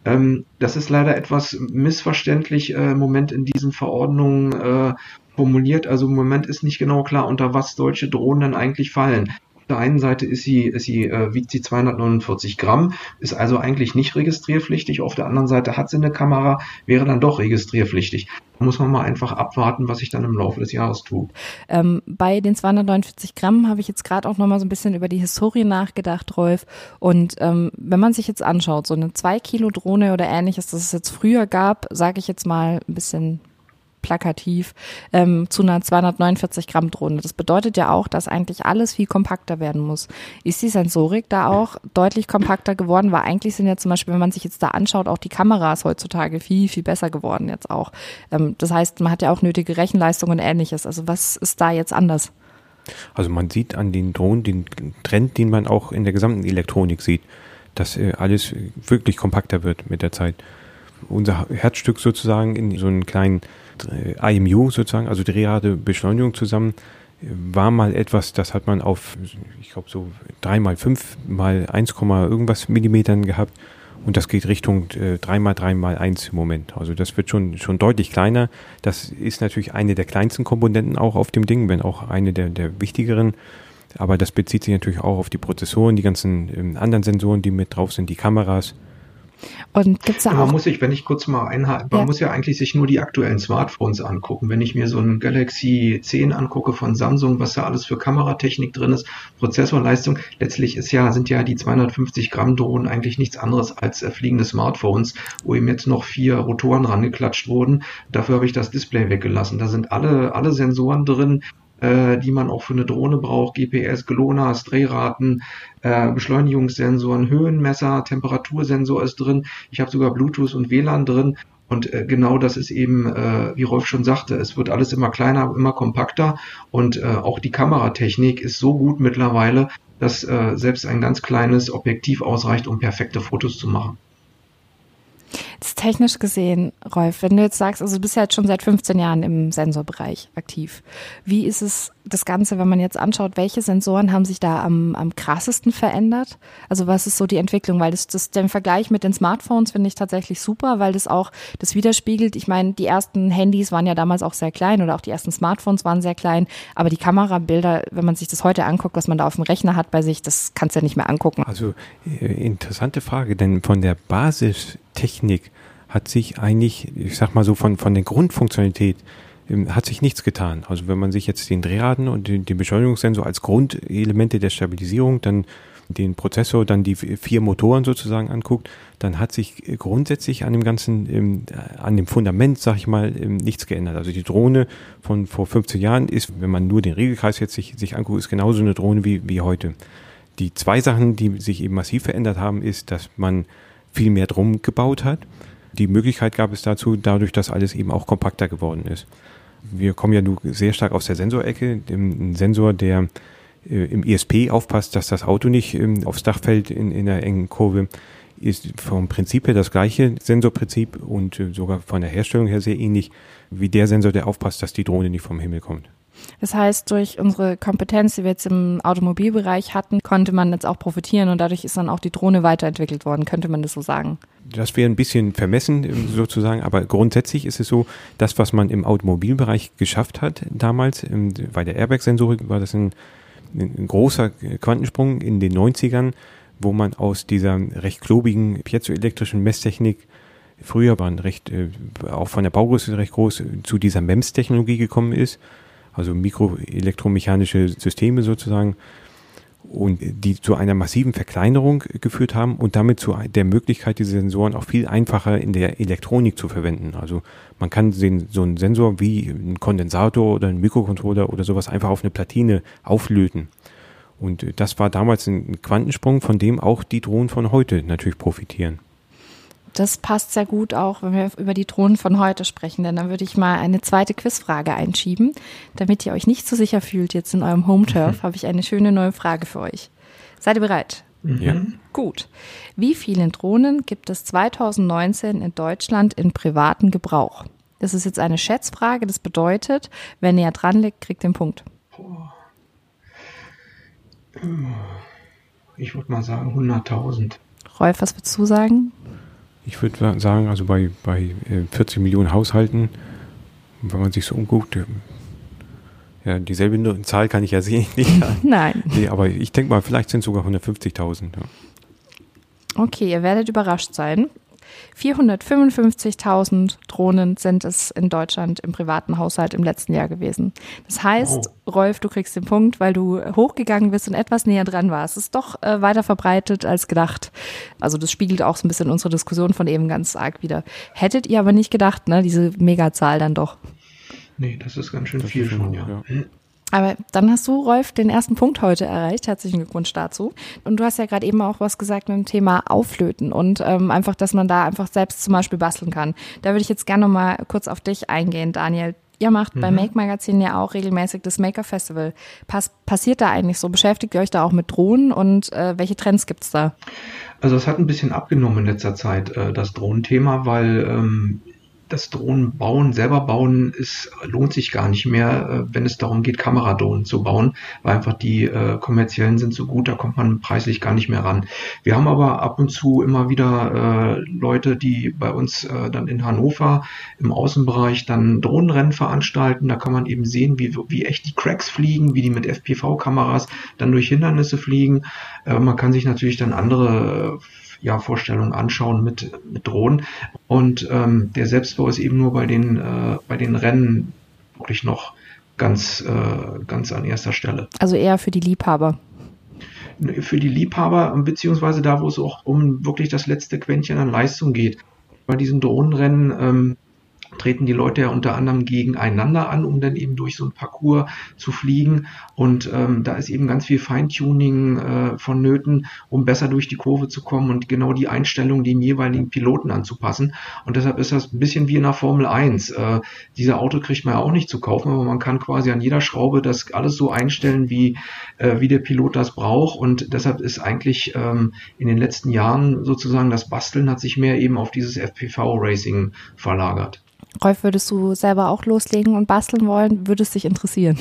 Ähm, das ist leider etwas missverständlich äh, im Moment in diesen Verordnungen äh, formuliert. Also im Moment ist nicht genau klar, unter was solche Drohnen dann eigentlich fallen der einen Seite ist sie, ist sie, äh, wiegt sie 249 Gramm, ist also eigentlich nicht registrierpflichtig. Auf der anderen Seite hat sie eine Kamera, wäre dann doch registrierpflichtig. Da muss man mal einfach abwarten, was sich dann im Laufe des Jahres tut. Ähm, bei den 249 Gramm habe ich jetzt gerade auch noch mal so ein bisschen über die Historie nachgedacht, Rolf. Und ähm, wenn man sich jetzt anschaut, so eine 2 Kilo Drohne oder ähnliches, das es jetzt früher gab, sage ich jetzt mal ein bisschen plakativ ähm, zu einer 249 Gramm Drohne. Das bedeutet ja auch, dass eigentlich alles viel kompakter werden muss. Ist die Sensorik da auch deutlich kompakter geworden? Weil eigentlich sind ja zum Beispiel, wenn man sich jetzt da anschaut, auch die Kameras heutzutage viel, viel besser geworden jetzt auch. Ähm, das heißt, man hat ja auch nötige Rechenleistung und ähnliches. Also was ist da jetzt anders? Also man sieht an den Drohnen den Trend, den man auch in der gesamten Elektronik sieht, dass äh, alles wirklich kompakter wird mit der Zeit. Unser Herzstück sozusagen in so einen kleinen IMU sozusagen, also Drehrate Beschleunigung zusammen, war mal etwas, das hat man auf, ich glaube so drei mal fünf mal 1, irgendwas Millimetern gehabt und das geht Richtung äh, 3 mal 3 mal 1 im Moment. Also das wird schon, schon deutlich kleiner. Das ist natürlich eine der kleinsten Komponenten auch auf dem Ding, wenn auch eine der, der wichtigeren. Aber das bezieht sich natürlich auch auf die Prozessoren, die ganzen ähm, anderen Sensoren, die mit drauf sind, die Kameras. Und gibt's da man auch? muss sich, wenn ich kurz mal einhaken, man ja. muss ja eigentlich sich nur die aktuellen Smartphones angucken. Wenn ich mir so ein Galaxy 10 angucke von Samsung, was da alles für Kameratechnik drin ist, Prozessorleistung, letztlich ist ja, sind ja die 250 Gramm Drohnen eigentlich nichts anderes als äh, fliegende Smartphones, wo eben jetzt noch vier Rotoren rangeklatscht wurden. Dafür habe ich das Display weggelassen. Da sind alle, alle Sensoren drin, äh, die man auch für eine Drohne braucht, GPS, GLONASS, Drehraten, äh, Beschleunigungssensoren, Höhenmesser, Temperatursensor ist drin. Ich habe sogar Bluetooth und WLAN drin. Und äh, genau das ist eben, äh, wie Rolf schon sagte, es wird alles immer kleiner, immer kompakter und äh, auch die Kameratechnik ist so gut mittlerweile, dass selbst ein ganz kleines Objektiv ausreicht, um perfekte Fotos zu machen. Jetzt technisch gesehen, Rolf, wenn du jetzt sagst, also du bist ja jetzt schon seit 15 Jahren im Sensorbereich aktiv. Wie ist es das Ganze, wenn man jetzt anschaut, welche Sensoren haben sich da am, am krassesten verändert? Also was ist so die Entwicklung? Weil das, das den Vergleich mit den Smartphones finde ich tatsächlich super, weil das auch das widerspiegelt. Ich meine, die ersten Handys waren ja damals auch sehr klein oder auch die ersten Smartphones waren sehr klein, aber die Kamerabilder, wenn man sich das heute anguckt, was man da auf dem Rechner hat bei sich, das kannst du ja nicht mehr angucken. Also äh, interessante Frage, denn von der Basistechnik hat sich eigentlich, ich sag mal so von, von der Grundfunktionalität ähm, hat sich nichts getan. Also wenn man sich jetzt den Drehraden und den, den Beschleunigungssensor als Grundelemente der Stabilisierung, dann den Prozessor, dann die vier Motoren sozusagen anguckt, dann hat sich grundsätzlich an dem ganzen, ähm, an dem Fundament, sag ich mal, ähm, nichts geändert. Also die Drohne von vor 15 Jahren ist, wenn man nur den Regelkreis jetzt sich, sich anguckt, ist genauso eine Drohne wie, wie heute. Die zwei Sachen, die sich eben massiv verändert haben, ist, dass man viel mehr drum gebaut hat. Die Möglichkeit gab es dazu, dadurch, dass alles eben auch kompakter geworden ist. Wir kommen ja nur sehr stark aus der Sensorecke. Ein Sensor, der äh, im ESP aufpasst, dass das Auto nicht ähm, aufs Dach fällt in, in einer engen Kurve, ist vom Prinzip her das gleiche Sensorprinzip und äh, sogar von der Herstellung her sehr ähnlich wie der Sensor, der aufpasst, dass die Drohne nicht vom Himmel kommt. Das heißt, durch unsere Kompetenz, die wir jetzt im Automobilbereich hatten, konnte man jetzt auch profitieren und dadurch ist dann auch die Drohne weiterentwickelt worden, könnte man das so sagen? Das wäre ein bisschen vermessen ähm, sozusagen, aber grundsätzlich ist es so, das, was man im Automobilbereich geschafft hat damals, ähm, bei der Airbag-Sensorik war das ein, ein großer Quantensprung in den 90ern, wo man aus dieser recht klobigen piezoelektrischen Messtechnik früher waren recht, äh, auch von der Baugröße recht groß, zu dieser MEMS-Technologie gekommen ist also mikroelektromechanische Systeme sozusagen, und die zu einer massiven Verkleinerung geführt haben und damit zu der Möglichkeit, diese Sensoren auch viel einfacher in der Elektronik zu verwenden. Also man kann den, so einen Sensor wie ein Kondensator oder ein Mikrocontroller oder sowas einfach auf eine Platine auflöten. Und das war damals ein Quantensprung, von dem auch die Drohnen von heute natürlich profitieren das passt sehr gut auch, wenn wir über die Drohnen von heute sprechen, denn dann würde ich mal eine zweite Quizfrage einschieben. Damit ihr euch nicht so sicher fühlt jetzt in eurem Home-Turf, mhm. habe ich eine schöne neue Frage für euch. Seid ihr bereit? Ja. Gut. Wie viele Drohnen gibt es 2019 in Deutschland in privaten Gebrauch? Das ist jetzt eine Schätzfrage. Das bedeutet, wer näher dran liegt, kriegt den Punkt. Ich würde mal sagen 100.000. Rolf, was würdest du sagen? Ich würde sagen, also bei, bei 40 äh, Millionen Haushalten, wenn man sich so umguckt, äh, ja, dieselbe Zahl kann ich ja sehen. (laughs) Nein. Nee, aber ich denke mal, vielleicht sind es sogar 150.000. Ja. Okay, ihr werdet überrascht sein. 455.000 Drohnen sind es in Deutschland im privaten Haushalt im letzten Jahr gewesen. Das heißt, oh. Rolf, du kriegst den Punkt, weil du hochgegangen bist und etwas näher dran warst. Es ist doch äh, weiter verbreitet als gedacht. Also das spiegelt auch so ein bisschen unsere Diskussion von eben ganz arg wieder. Hättet ihr aber nicht gedacht, ne, diese Megazahl dann doch. Nee, das ist ganz schön das viel schon, ja. ja. Aber dann hast du, Rolf, den ersten Punkt heute erreicht. Herzlichen Glückwunsch dazu. Und du hast ja gerade eben auch was gesagt mit dem Thema Auflöten und ähm, einfach, dass man da einfach selbst zum Beispiel basteln kann. Da würde ich jetzt gerne noch mal kurz auf dich eingehen, Daniel. Ihr macht mhm. beim Make Magazin ja auch regelmäßig das Maker Festival. Pass passiert da eigentlich so? Beschäftigt ihr euch da auch mit Drohnen und äh, welche Trends gibt's da? Also es hat ein bisschen abgenommen in letzter Zeit, äh, das Drohnenthema, weil ähm, das Drohnen bauen, selber bauen, ist, lohnt sich gar nicht mehr, äh, wenn es darum geht, Kameradrohnen zu bauen, weil einfach die äh, kommerziellen sind so gut, da kommt man preislich gar nicht mehr ran. Wir haben aber ab und zu immer wieder äh, Leute, die bei uns äh, dann in Hannover im Außenbereich dann Drohnenrennen veranstalten. Da kann man eben sehen, wie, wie echt die Cracks fliegen, wie die mit FPV-Kameras dann durch Hindernisse fliegen. Äh, man kann sich natürlich dann andere ja, Vorstellungen anschauen mit, mit Drohnen. Und ähm, der Selbstbau ist eben nur bei den, äh, bei den Rennen wirklich noch ganz, äh, ganz an erster Stelle. Also eher für die Liebhaber für die Liebhaber, beziehungsweise da, wo es auch um wirklich das letzte Quäntchen an Leistung geht. Bei diesen Drohnenrennen ähm, treten die Leute ja unter anderem gegeneinander an, um dann eben durch so ein Parcours zu fliegen. Und ähm, da ist eben ganz viel Feintuning äh, vonnöten, um besser durch die Kurve zu kommen und genau die Einstellung dem jeweiligen Piloten anzupassen. Und deshalb ist das ein bisschen wie in der Formel 1. Äh, diese Auto kriegt man ja auch nicht zu kaufen, aber man kann quasi an jeder Schraube das alles so einstellen, wie, äh, wie der Pilot das braucht. Und deshalb ist eigentlich ähm, in den letzten Jahren sozusagen das Basteln hat sich mehr eben auf dieses FPV-Racing verlagert. Rolf, würdest du selber auch loslegen und basteln wollen? Würde es dich interessieren?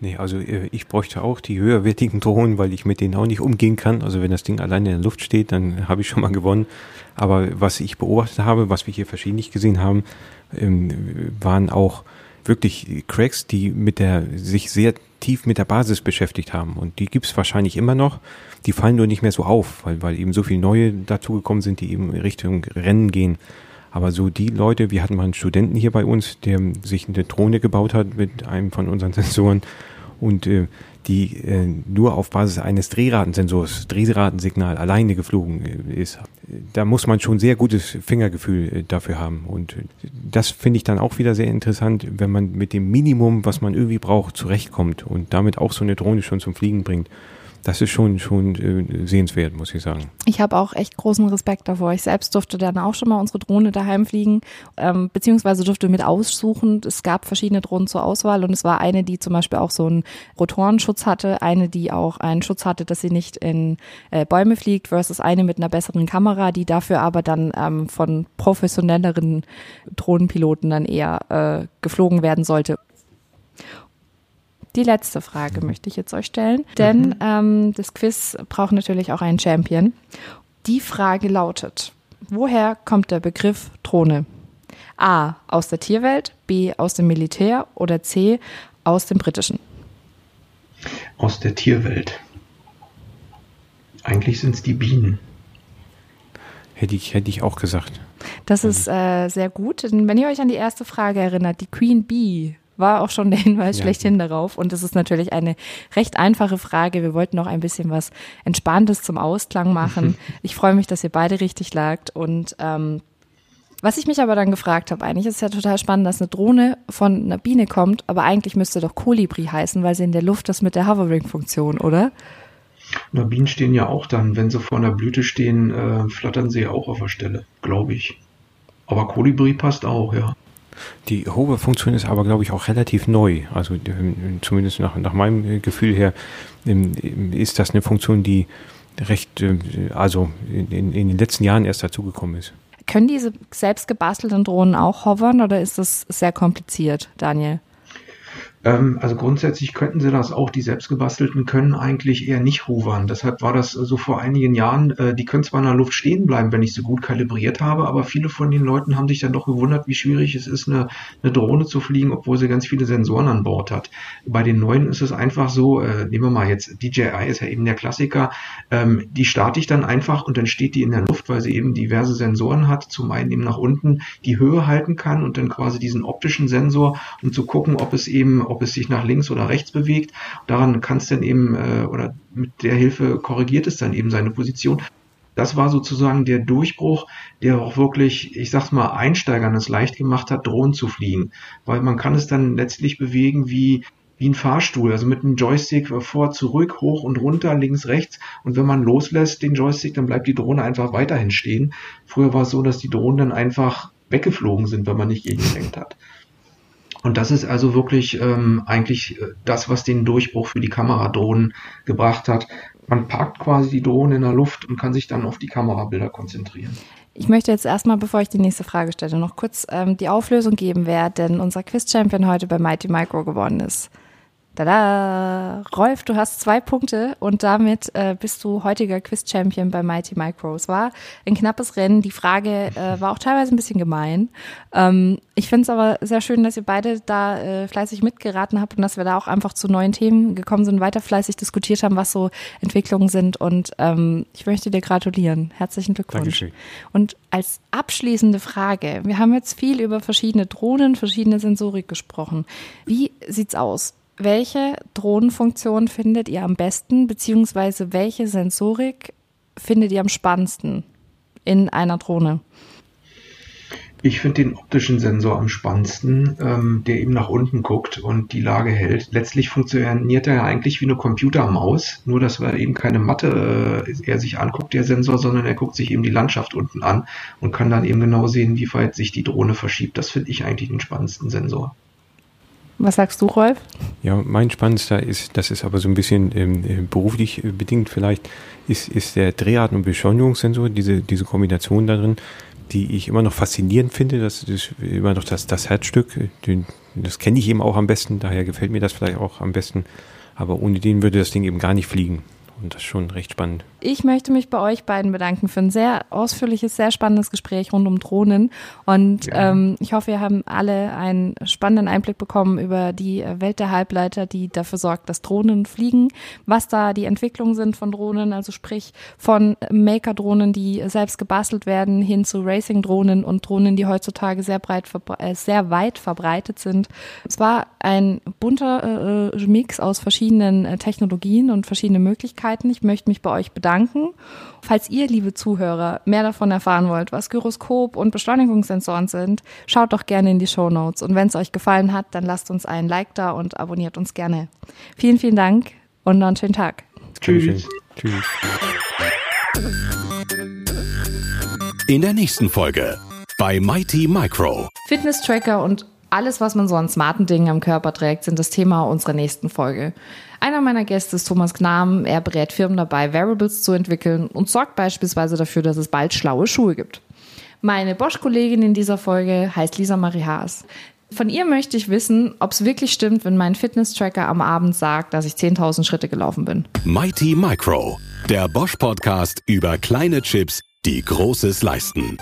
Nee, also äh, ich bräuchte auch die höherwertigen Drohnen, weil ich mit denen auch nicht umgehen kann. Also wenn das Ding alleine in der Luft steht, dann (laughs) habe ich schon mal gewonnen. Aber was ich beobachtet habe, was wir hier verschiedentlich gesehen haben, ähm, waren auch wirklich Cracks, die mit der, sich sehr tief mit der Basis beschäftigt haben. Und die gibt es wahrscheinlich immer noch. Die fallen nur nicht mehr so auf, weil, weil eben so viele neue dazugekommen sind, die eben Richtung Rennen gehen. Aber so die Leute, wir hatten mal einen Studenten hier bei uns, der sich eine Drohne gebaut hat mit einem von unseren (laughs) Sensoren und äh, die äh, nur auf Basis eines Drehratensensors, Drehratensignal alleine geflogen äh, ist. Da muss man schon sehr gutes Fingergefühl äh, dafür haben. Und äh, das finde ich dann auch wieder sehr interessant, wenn man mit dem Minimum, was man irgendwie braucht, zurechtkommt und damit auch so eine Drohne schon zum Fliegen bringt das ist schon, schon äh, sehenswert, muss ich sagen. Ich habe auch echt großen Respekt davor. Ich selbst durfte dann auch schon mal unsere Drohne daheim fliegen, ähm, beziehungsweise durfte mit aussuchen. Es gab verschiedene Drohnen zur Auswahl und es war eine, die zum Beispiel auch so einen Rotorenschutz hatte, eine, die auch einen Schutz hatte, dass sie nicht in äh, Bäume fliegt, versus eine mit einer besseren Kamera, die dafür aber dann ähm, von professionelleren Drohnenpiloten dann eher äh, geflogen werden sollte. Die letzte Frage mhm. möchte ich jetzt euch stellen, denn mhm. ähm, das Quiz braucht natürlich auch einen Champion. Die Frage lautet, woher kommt der Begriff Drohne? A. Aus der Tierwelt, B. Aus dem Militär oder C. Aus dem Britischen? Aus der Tierwelt. Eigentlich sind es die Bienen. Hätte ich, hätte ich auch gesagt. Das ist äh, sehr gut. Wenn ihr euch an die erste Frage erinnert, die Queen Bee war auch schon der Hinweis ja. schlechthin darauf. Und es ist natürlich eine recht einfache Frage. Wir wollten noch ein bisschen was Entspanntes zum Ausklang machen. (laughs) ich freue mich, dass ihr beide richtig lagt. Und ähm, was ich mich aber dann gefragt habe, eigentlich ist es ja total spannend, dass eine Drohne von einer Biene kommt, aber eigentlich müsste doch Kolibri heißen, weil sie in der Luft das mit der Hovering-Funktion, oder? Na, Bienen stehen ja auch dann, wenn sie vor einer Blüte stehen, äh, flattern sie ja auch auf der Stelle, glaube ich. Aber Kolibri passt auch, ja. Die Hover-Funktion ist aber, glaube ich, auch relativ neu. Also zumindest nach, nach meinem Gefühl her ist das eine Funktion, die recht, äh, also in, in den letzten Jahren erst dazugekommen ist. Können diese selbst gebastelten Drohnen auch hovern oder ist das sehr kompliziert, Daniel? Ähm, also grundsätzlich könnten sie das auch, die selbstgebastelten können eigentlich eher nicht hovern. Deshalb war das so vor einigen Jahren, äh, die können zwar in der Luft stehen bleiben, wenn ich sie gut kalibriert habe, aber viele von den Leuten haben sich dann doch gewundert, wie schwierig es ist, eine, eine Drohne zu fliegen, obwohl sie ganz viele Sensoren an Bord hat. Bei den neuen ist es einfach so, äh, nehmen wir mal jetzt, DJI ist ja eben der Klassiker, ähm, die starte ich dann einfach und dann steht die in der Luft, weil sie eben diverse Sensoren hat, zum einen eben nach unten die Höhe halten kann und dann quasi diesen optischen Sensor, um zu gucken, ob es eben, ob es sich nach links oder rechts bewegt. Daran kann es dann eben, äh, oder mit der Hilfe korrigiert es dann eben seine Position. Das war sozusagen der Durchbruch, der auch wirklich, ich sag's mal, Einsteigern es leicht gemacht hat, Drohnen zu fliegen. Weil man kann es dann letztlich bewegen wie, wie ein Fahrstuhl, also mit einem Joystick vor, zurück, hoch und runter, links, rechts. Und wenn man loslässt den Joystick, dann bleibt die Drohne einfach weiterhin stehen. Früher war es so, dass die Drohnen dann einfach weggeflogen sind, wenn man nicht gegengelenkt hat. Und das ist also wirklich ähm, eigentlich äh, das, was den Durchbruch für die Kameradrohnen gebracht hat. Man parkt quasi die Drohne in der Luft und kann sich dann auf die Kamerabilder konzentrieren. Ich möchte jetzt erstmal, bevor ich die nächste Frage stelle, noch kurz ähm, die Auflösung geben, wer denn unser Quiz-Champion heute bei Mighty Micro geworden ist. Tada! Rolf, du hast zwei Punkte und damit äh, bist du heutiger Quiz-Champion bei Mighty Micro. Es war ein knappes Rennen. Die Frage äh, war auch teilweise ein bisschen gemein. Ähm, ich finde es aber sehr schön, dass ihr beide da äh, fleißig mitgeraten habt und dass wir da auch einfach zu neuen Themen gekommen sind, weiter fleißig diskutiert haben, was so Entwicklungen sind. Und ähm, ich möchte dir gratulieren. Herzlichen Glückwunsch. Dankeschön. Und als abschließende Frage, wir haben jetzt viel über verschiedene Drohnen, verschiedene Sensorik gesprochen. Wie sieht's aus? Welche Drohnenfunktion findet ihr am besten, beziehungsweise welche Sensorik findet ihr am spannendsten in einer Drohne? Ich finde den optischen Sensor am spannendsten, ähm, der eben nach unten guckt und die Lage hält. Letztlich funktioniert er ja eigentlich wie eine Computermaus, nur dass er eben keine Matte äh, er sich anguckt, der Sensor, sondern er guckt sich eben die Landschaft unten an und kann dann eben genau sehen, wie weit sich die Drohne verschiebt. Das finde ich eigentlich den spannendsten Sensor. Was sagst du, Rolf? Ja, mein spannendster ist, das ist aber so ein bisschen ähm, äh, beruflich äh, bedingt vielleicht, ist, ist der Dreharten- und Beschleunigungssensor, diese, diese Kombination darin, die ich immer noch faszinierend finde. Das ist immer noch das, das Herzstück. Den, das kenne ich eben auch am besten, daher gefällt mir das vielleicht auch am besten. Aber ohne den würde das Ding eben gar nicht fliegen. Und das ist schon recht spannend. Ich möchte mich bei euch beiden bedanken für ein sehr ausführliches, sehr spannendes Gespräch rund um Drohnen. Und ja. ähm, ich hoffe, wir haben alle einen spannenden Einblick bekommen über die Welt der Halbleiter, die dafür sorgt, dass Drohnen fliegen, was da die Entwicklungen sind von Drohnen, also sprich von Maker-Drohnen, die selbst gebastelt werden, hin zu Racing-Drohnen und Drohnen, die heutzutage sehr breit, äh, sehr weit verbreitet sind. Es war ein bunter äh, Mix aus verschiedenen äh, Technologien und verschiedenen Möglichkeiten. Ich möchte mich bei euch bedanken. Falls ihr, liebe Zuhörer, mehr davon erfahren wollt, was Gyroskop und Beschleunigungssensoren sind, schaut doch gerne in die Show Notes. Und wenn es euch gefallen hat, dann lasst uns einen Like da und abonniert uns gerne. Vielen, vielen Dank und noch einen schönen Tag. Tschüss. Tschüss. In der nächsten Folge bei Mighty Micro. Fitness-Tracker und alles, was man so an smarten Dingen am Körper trägt, sind das Thema unserer nächsten Folge. Einer meiner Gäste ist Thomas Gnam. Er berät Firmen dabei, Variables zu entwickeln und sorgt beispielsweise dafür, dass es bald schlaue Schuhe gibt. Meine Bosch-Kollegin in dieser Folge heißt Lisa Marie Haas. Von ihr möchte ich wissen, ob es wirklich stimmt, wenn mein Fitness-Tracker am Abend sagt, dass ich 10.000 Schritte gelaufen bin. Mighty Micro, der Bosch-Podcast über kleine Chips, die Großes leisten.